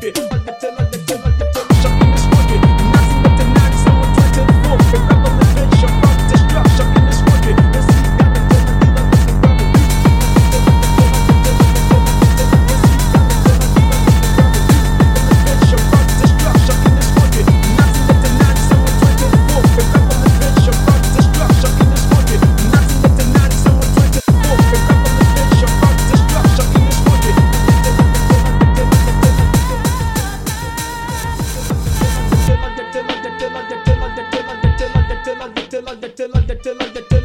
happy. tell on the tell on the tell on the tell on the tell